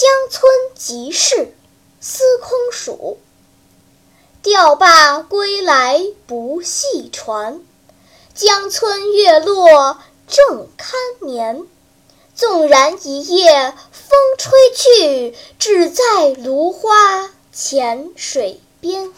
江村即事司空曙钓罢归来不系船江村月落正堪眠纵然一夜风吹去只在芦花浅水边。